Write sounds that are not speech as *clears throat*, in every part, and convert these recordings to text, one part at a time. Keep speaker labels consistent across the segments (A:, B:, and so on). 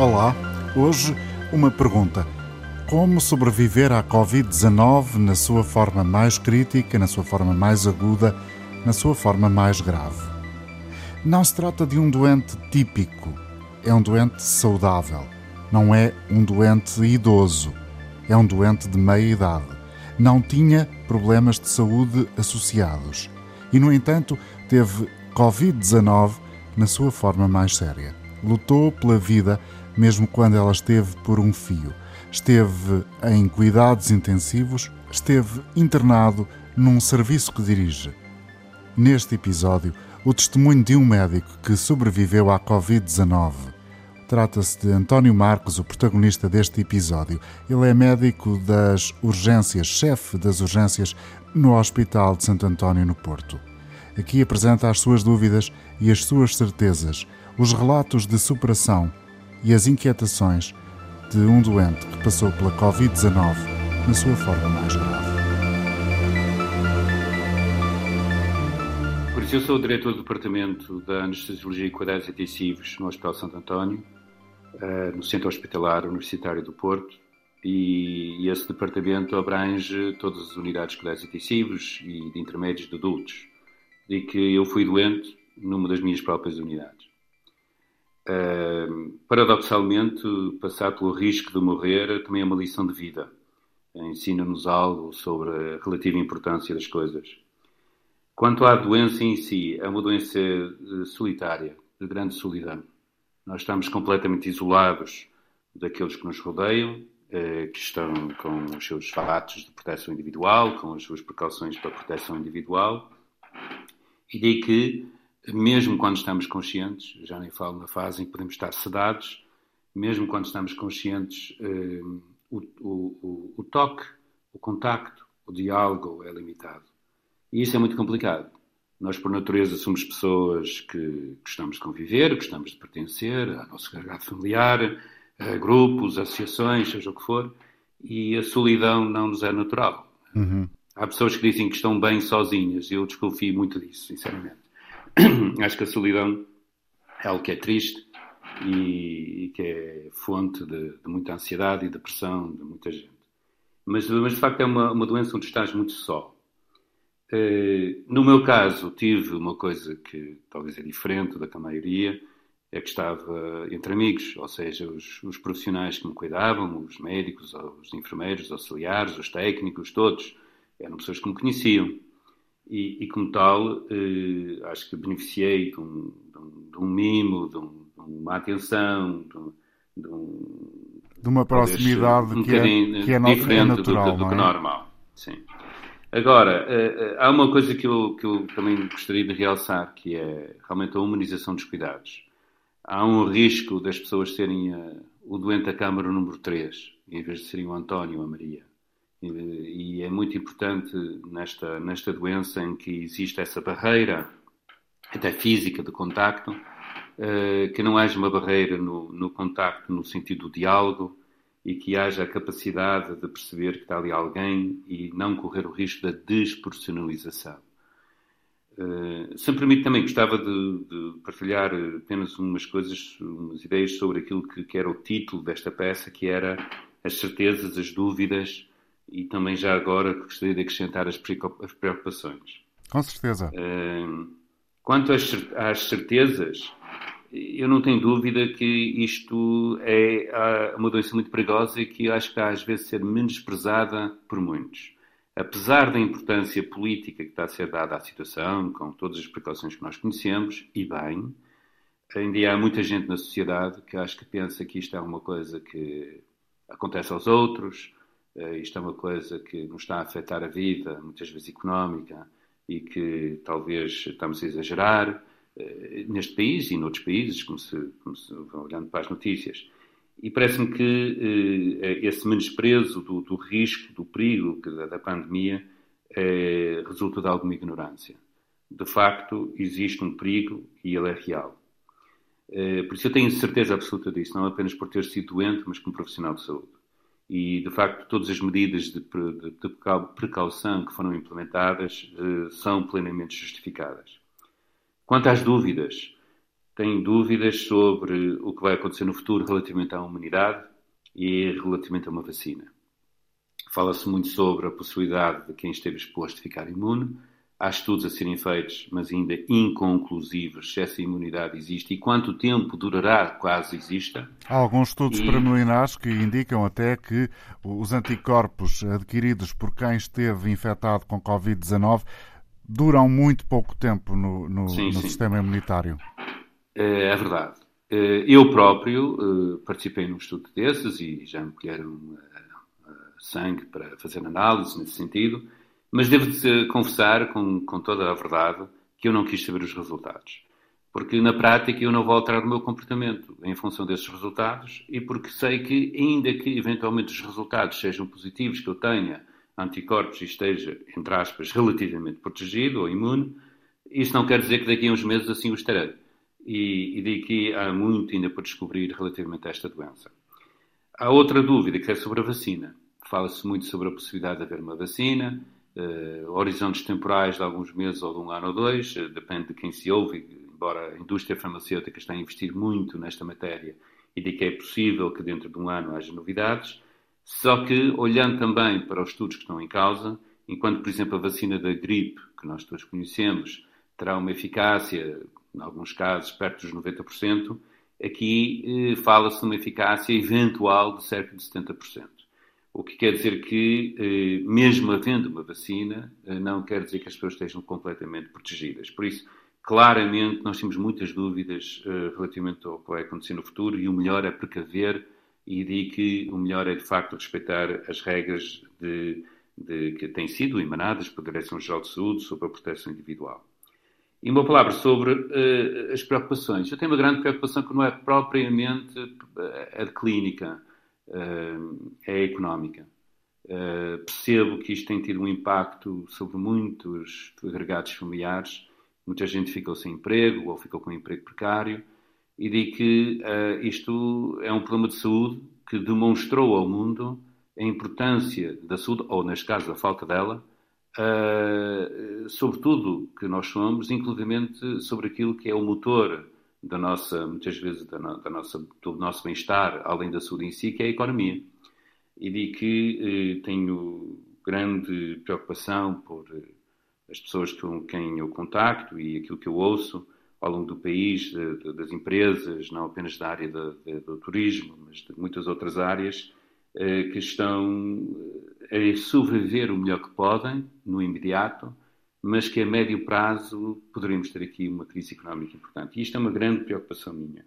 A: Olá, hoje uma pergunta. Como sobreviver à Covid-19 na sua forma mais crítica, na sua forma mais aguda, na sua forma mais grave? Não se trata de um doente típico, é um doente saudável. Não é um doente idoso, é um doente de meia idade. Não tinha problemas de saúde associados e, no entanto, teve Covid-19 na sua forma mais séria. Lutou pela vida mesmo quando ela esteve por um fio. Esteve em cuidados intensivos, esteve internado num serviço que dirige. Neste episódio, o testemunho de um médico que sobreviveu à Covid-19. Trata-se de António Marcos, o protagonista deste episódio. Ele é médico das urgências, chefe das urgências no Hospital de Santo António, no Porto. Aqui apresenta as suas dúvidas e as suas certezas, os relatos de superação e as inquietações de um doente que passou pela Covid-19 na sua forma mais grave.
B: Por isso, eu sou o diretor do Departamento da Anestesiologia e Cuidados Intensivos no Hospital Santo António, eh, no Centro Hospitalar Universitário do Porto, e esse departamento abrange todas as unidades de cuidados intensivos e de intermédios de adultos, de que eu fui doente numa das minhas próprias unidades. Uh, paradoxalmente, passar pelo risco de morrer também é uma lição de vida. Ensina-nos algo sobre a relativa importância das coisas. Quanto à doença em si, é uma doença eh, solitária, de grande solidão. Nós estamos completamente isolados daqueles que nos rodeiam, eh, que estão com os seus fatos de proteção individual, com as suas precauções para proteção individual, e daí que mesmo quando estamos conscientes, já nem falo na fase em que podemos estar sedados, mesmo quando estamos conscientes, eh, o, o, o, toque, o contacto, o diálogo é limitado. E isso é muito complicado. Nós, por natureza, somos pessoas que gostamos de conviver, gostamos de pertencer ao nosso agregado familiar, a grupos, associações, seja o que for, e a solidão não nos é natural. Uhum. Há pessoas que dizem que estão bem sozinhas, e eu desconfio muito disso, sinceramente. *clears throat* acho que a solidão é algo que é triste e, e que é fonte de, de, muita ansiedade e depressão de muita gente. Mas, mas de facto é uma, uma doença onde estás muito só. Uh, no meu caso, tive uma coisa que talvez é diferente da que a maioria, é que estava entre amigos, ou seja, os, os profissionais que me cuidavam, os médicos, os enfermeiros, os auxiliares, os técnicos, todos, eram pessoas que me conheciam. E, e como tal, eh, acho que beneficiei de um, de um, de um mimo, de, um, de, uma atenção, de, um,
A: de uma proximidade um que, é, que é, é
B: diferente
A: é natural,
B: do, do, do
A: que
B: é? normal. Sim. Agora, uh, há uma coisa que eu, que eu também gostaria de realçar, que é realmente a humanização dos cuidados. Há um risco das pessoas serem o doente da Câmara número 3, em vez de serem o António ou a Maria. E é muito importante nesta, nesta doença em que existe essa barreira, até física, de contacto, eh, que não haja uma barreira no, no contacto no sentido do diálogo e que haja a capacidade de perceber que está ali alguém e não correr o risco da despersonalização. Uh, se me permite também, gostava de, de, partilhar apenas umas coisas, umas ideias sobre aquilo que, que, era o título desta peça, que era as certezas, as dúvidas e também já agora gostaria de acrescentar as preocupações.
A: Com certeza.
B: Quanto às, certezas, eu não tenho dúvida que isto é uma doença muito perigosa e que acho que está às vezes ser menosprezada por muitos. Apesar da importância política que está a ser dada à situação, com todas as precauções que nós conhecemos, e bem, ainda há muita gente na sociedade que acho que pensa que isto é uma coisa que acontece aos outros, isto é uma coisa que nos está a afetar a vida, muitas vezes económica, e que talvez estamos a exagerar uh, neste país e noutros países, como se, como se olhando para as notícias. E parece-me que uh, esse menosprezo do, do, risco, do perigo da, da pandemia resulta de alguma ignorância. De facto, existe um perigo e ele é real. por isso eu tenho certeza absoluta disso, não apenas por ter sido doente, mas como profissional de saúde e, de facto, todas as medidas de, precaução que foram implementadas uh, são plenamente justificadas. Quanto às dúvidas, tenho dúvidas sobre o que vai acontecer no futuro relativamente à humanidade e relativamente a uma vacina. Fala-se muito sobre a possibilidade de quem esteve exposto ficar imune. Há estudos a serem feitos, mas ainda inconclusivos, se essa imunidade existe e quanto tempo durará caso exista.
A: Há alguns estudos e... preliminares que indicam até que os anticorpos adquiridos por quem esteve infectado com Covid-19 duram muito pouco tempo no, no, sim, no sim. sistema imunitário.
B: É, é verdade. É, eu próprio eh, participei num estudo desses e já me colheram eh, sangue para fazer análise nesse sentido, mas devo confessar com, com toda a verdade que eu não quis saber os resultados. Porque na prática eu não vou alterar o meu comportamento em função desses resultados e porque sei que, ainda que eventualmente os resultados sejam positivos, que eu tenha anticorpos e esteja, entre aspas, relativamente protegido ou imune, isso não quer dizer que daqui a uns meses assim o estarei. E, e que há muito ainda por descobrir relativamente a esta doença. Há outra dúvida que é sobre a vacina. Fala-se muito sobre a possibilidade de haver uma vacina, horizontes temporais de alguns meses ou de um ano ou dois, uh, depende de quem se ouve, embora a indústria farmacêutica está a investir muito nesta matéria e de que é possível que dentro de um ano haja novidades. Só que, olhando também para os estudos que estão em causa, enquanto, por exemplo, a vacina da gripe, que nós todos conhecemos, terá uma eficácia, em alguns casos, perto dos 90%, aqui eh, fala-se de uma eficácia eventual de cerca de 70%. O que quer dizer que, eh, mesmo havendo uma vacina, eh, não quer dizer que as pessoas estejam completamente protegidas. Por isso, claramente, nós temos muitas dúvidas eh, relativamente ao que vai acontecer no futuro e o melhor é precaver e digo que o melhor é, de facto, respeitar as regras de, de, que têm sido emanadas pela Direção-Geral de Saúde sobre a proteção individual. E uma palavra sobre uh, as preocupações. Eu tenho uma grande preocupação que não é propriamente a clínica, é económica. Uh, percebo que isto tem tido um impacto sobre muitos agregados familiares. Muita gente ficou sem emprego ou ficou com um emprego precário e digo que uh, isto é um problema de saúde que demonstrou ao mundo a importância da saúde, ou neste caso a falta dela, uh, sobretudo que nós somos, inclusivamente sobre aquilo que é o motor da nossa, muitas vezes, da, da nossa, do nosso bem-estar, além da saúde em si, que é a economia. E digo que uh, tenho grande preocupação por as pessoas com quem eu contacto e aquilo que eu ouço, ao longo do país, de, de, das empresas, não apenas da área de, do turismo, mas de muitas outras áreas, eh, que estão eh, a sobreviver o melhor que podem, no imediato, mas que a médio prazo poderemos ter aqui uma crise económica importante. E isto é uma grande preocupação minha.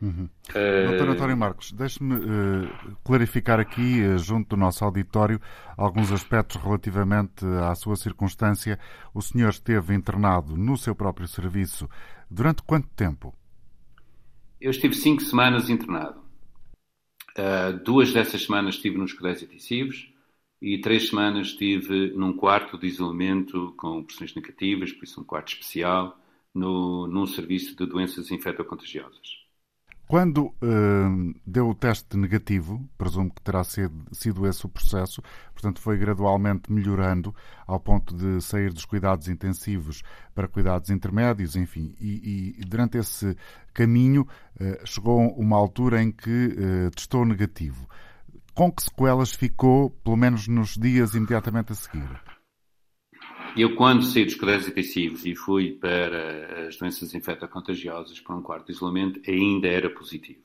A: Uhum. Uh... Doutor António Marcos, deixe-me uh, clarificar aqui, uh, junto do nosso auditório, alguns aspectos relativamente à sua circunstância. O senhor esteve internado no seu próprio serviço durante quanto tempo?
B: Eu estive cinco semanas internado. duas dessas semanas estive nos cuidados intensivos e três semanas estive num quarto de isolamento com pressões negativas, por isso um quarto especial, no, num serviço de doenças infectocontagiosas.
A: Quando uh, deu o teste negativo, presumo que terá sido, sido, esse o processo, portanto foi gradualmente melhorando ao ponto de sair dos cuidados intensivos para cuidados intermédios, enfim, e, e durante esse caminho uh, chegou uma altura em que uh, testou negativo. Com que sequelas ficou, pelo menos nos dias imediatamente a seguir?
B: Eu, quando saí dos cuidados intensivos e fui para as doenças infectocontagiosas para um quarto de isolamento, ainda era positivo.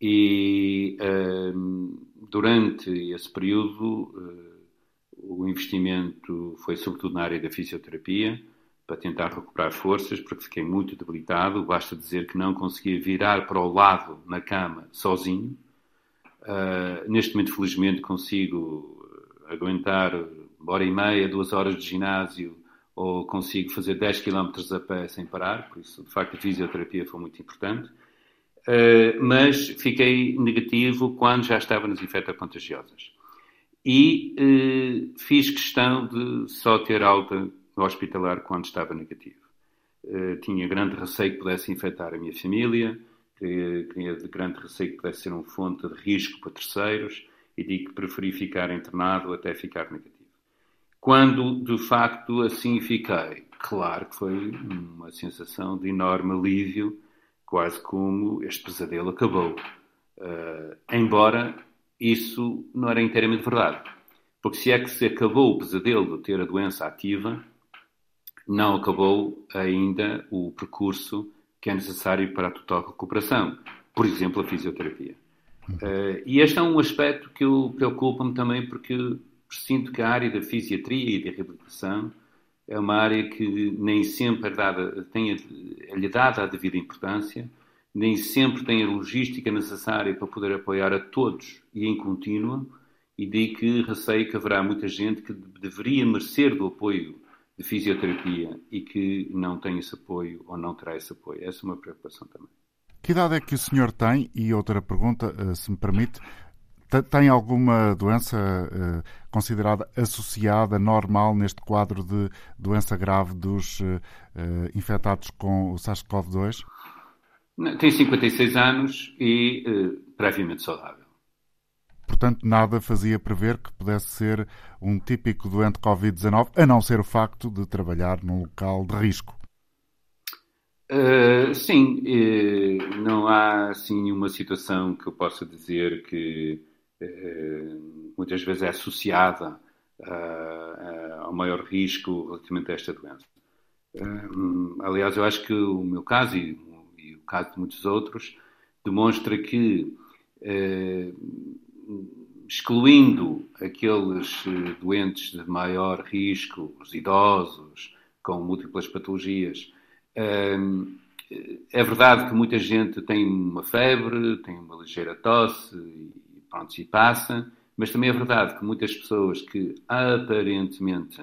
B: E um, durante esse período, uh, o investimento foi sobretudo na área da fisioterapia, para tentar recuperar forças, porque fiquei muito debilitado. Basta dizer que não conseguia virar para o lado na cama sozinho. Uh, neste momento, felizmente, consigo aguentar uma hora e meia, duas horas de ginásio, ou consigo fazer 10 km a pé sem parar, por isso, de facto, a fisioterapia foi muito importante. Uh, mas fiquei negativo quando já estava nas infectocontagiosas. E uh, fiz questão de só ter alta hospitalar quando estava negativo. Uh, tinha grande receio que pudesse infectar a minha família, tinha grande receio que pudesse ser uma fonte de risco para terceiros, e digo que preferi ficar internado até ficar negativo. Quando de facto assim fiquei, claro que foi uma sensação de enorme alívio quase como este pesadelo acabou. Uh, embora isso não era inteiramente verdade. Porque se é que se acabou o pesadelo de ter a doença ativa, não acabou ainda o percurso que é necessário para a total recuperação. Por exemplo, a fisioterapia. Uh, e este é um aspecto que preocupa-me também porque sinto que a área da fisiatria e da reabilitação é uma área que nem sempre é, dada, tem, é lhe dada a devida importância, nem sempre tem a logística necessária para poder apoiar a todos e em contínuo, e daí que receio que haverá muita gente que deveria merecer do apoio de fisioterapia e que não tem esse apoio ou não terá esse apoio. Essa é uma preocupação também.
A: Que idade é que o senhor tem? E outra pergunta, eh, se me permite, tem alguma doença uh, considerada associada, normal, neste quadro de doença grave dos uh, infectados com o SARS-CoV-2?
B: Tem 56 anos e previamente saudável.
A: Portanto, nada fazia prever que pudesse ser um típico doente Covid-19, a não ser o facto de trabalhar num local de risco.
B: Uh, sim, uh, não há assim nenhuma situação que eu possa dizer que uh, muitas vezes é associada ao maior risco relativamente a esta doença. aliás, eu acho que o meu caso e, e, o caso de muitos outros demonstra que excluindo aqueles doentes de maior risco, os idosos com múltiplas patologias, é verdade que muita gente tem uma febre, tem uma ligeira tosse e pronto, se passa, mas também é verdade que muitas pessoas que aparentemente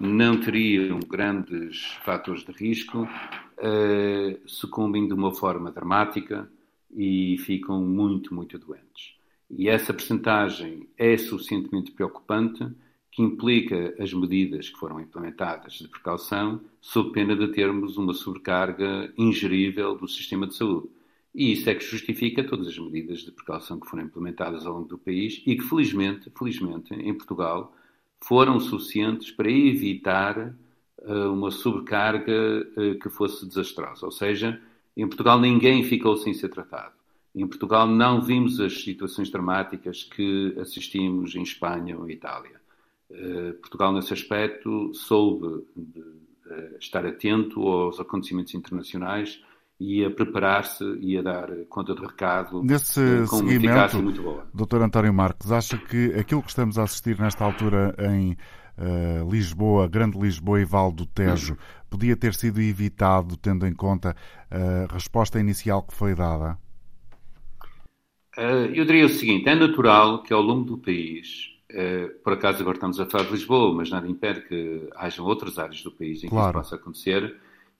B: não teriam grandes fatores de risco uh, sucumbem de uma forma dramática e ficam muito, muito doentes. E essa percentagem é suficientemente preocupante que implica as medidas que foram implementadas de precaução, sob pena de termos uma sobrecarga ingerível do sistema de saúde. E isso é que justifica todas as medidas de precaução que foram implementadas ao longo do país e que, felizmente, felizmente em Portugal, foram suficientes para evitar uh, uma sobrecarga uh, que fosse desastrosa. Ou seja, em Portugal ninguém ficou sem ser tratado. Em Portugal não vimos as situações dramáticas que assistimos em Espanha ou Itália. Eh, Portugal, nesse aspecto, soube de, uh, estar atento aos acontecimentos internacionais e a preparar-se e a dar conta do recado
A: Nesse uh, com uma eficácia muito boa. Dr. António Marques, acha que aquilo que estamos a assistir nesta altura em Lisboa, Grande Lisboa e Val do Tejo, podia ter sido evitado tendo em conta a resposta inicial que foi dada?
B: Eu diria o seguinte: é natural que ao longo do país eh, por acaso agora estamos a falar de Lisboa, mas nada impede que hajam outras áreas do país em que isso possa acontecer,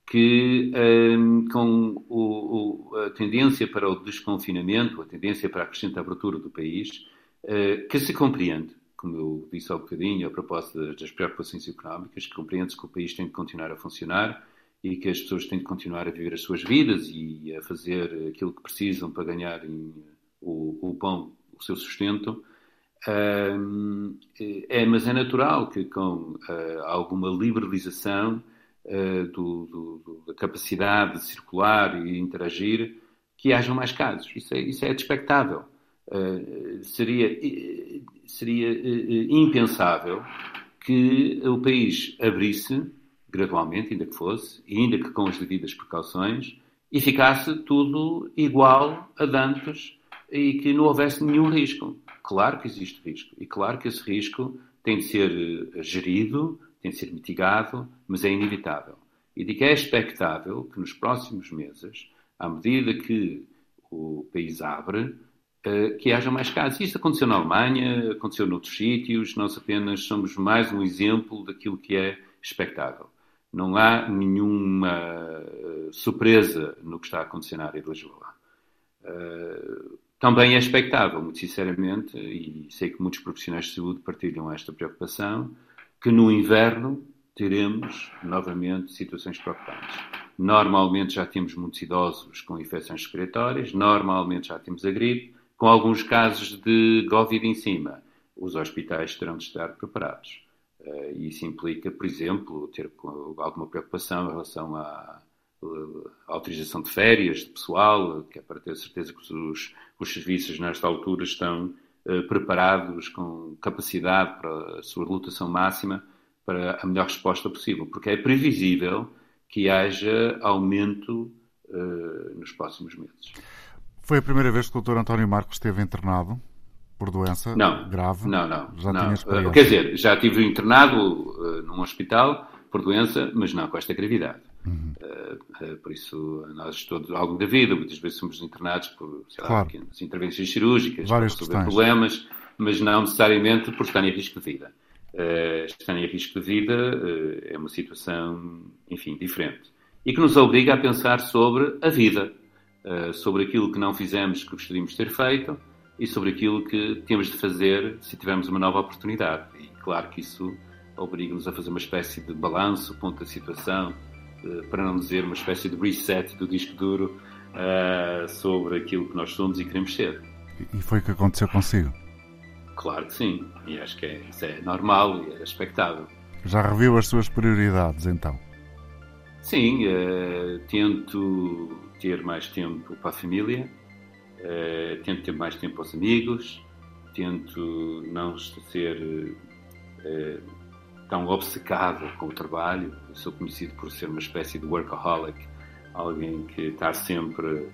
B: que um, ehm, com o, o, a tendência para o desconfinamento, a tendência para a crescente abertura do país, uh, que se compreende, como eu disse há um bocadinho, a propósito das, das preocupações económicas, que compreende-se que o país tem de continuar a funcionar e que as pessoas têm de continuar a viver as suas vidas e a fazer aquilo que precisam para ganharem o, o pão, o seu sustento, é, mas é natural que com uh, alguma liberalização uh, do, do, da capacidade de circular e interagir, que hajam mais casos. Isso é, isso é expectável. Uh, seria seria impensável que o país abrisse gradualmente, ainda que fosse, e ainda que com as devidas precauções, e ficasse tudo igual a dantes e que não houvesse nenhum risco. Claro que existe risco e claro que esse risco tem de ser eh, gerido, tem de ser mitigado, mas é inevitável. E de que é expectável que nos próximos meses, à medida que o país abre, eh, que haja mais casos. Isso aconteceu na Alemanha, aconteceu noutros sítios, nós apenas somos mais um exemplo daquilo que é expectável. Não há nenhuma eh, surpresa no que está a acontecer na área de Lisboa. Também é expectável, muito sinceramente, e sei que muitos profissionais de saúde partilham esta preocupação, que no inverno teremos novamente situações preocupantes. Normalmente já temos muitos idosos com infecções respiratórias, normalmente já temos a gripe, com alguns casos de Covid em cima. Os hospitais terão de estar preparados. Uh, isso implica, por exemplo, ter alguma preocupação em relação à, a autorização de férias de pessoal, que é para ter certeza que os, os serviços nesta altura estão uh, preparados com capacidade para a sua lotação máxima para a melhor resposta possível, porque é previsível que haja aumento nos próximos meses.
A: Foi a primeira vez que o Dr. António Marcos esteve internado por doença
B: não,
A: grave?
B: Não, não.
A: Já
B: não.
A: tinha?
B: Quer dizer, já tive internado uh, num hospital por doença, mas não com esta gravidade. Uhum. Uh, uh, por isso, nós todos, ao longo da vida, muitas vezes somos internados por, sei
A: claro.
B: lá, pequenas intervenções cirúrgicas,
A: Várias
B: por resolver problemas, mas não necessariamente por estar em risco de vida. Uh, estar em risco de vida é uma situação, enfim, diferente. E que nos obriga a pensar sobre a vida, sobre aquilo que não fizemos que gostaríamos de ter feito e sobre aquilo que temos de fazer se tivermos uma nova oportunidade. E claro que isso obriga-nos a fazer uma espécie de balanço, ponto da situação, para não dizer uma espécie de reset do disco duro uh, sobre aquilo que nós somos e queremos ser.
A: E foi o que aconteceu consigo?
B: Claro que sim, e acho que é, isso é normal e é expectável.
A: Já reviu as suas prioridades então?
B: Sim, uh, tento ter mais tempo para a família, uh, tento ter mais tempo aos amigos, tento não ser tão obcecado com o trabalho. Eu sou conhecido por ser uma espécie de workaholic, alguém que está sempre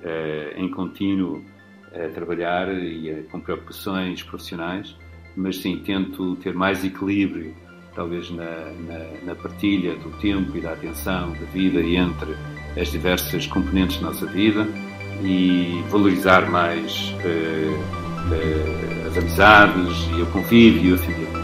B: eh, em contínuo a trabalhar e a, com preocupações profissionais, mas sim, tento ter mais equilíbrio, talvez na, na, na, partilha do tempo e da atenção da vida entre as diversas componentes da nossa vida e valorizar mais eh, eh, as amizades e o convívio e a família.